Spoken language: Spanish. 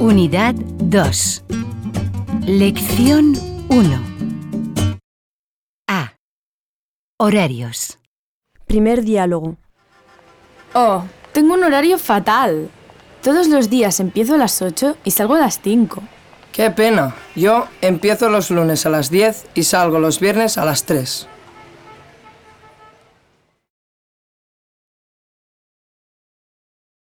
Unidad 2. Lección 1. A. Horarios. Primer diálogo. Oh, tengo un horario fatal. Todos los días empiezo a las 8 y salgo a las 5. Qué pena. Yo empiezo los lunes a las 10 y salgo los viernes a las 3.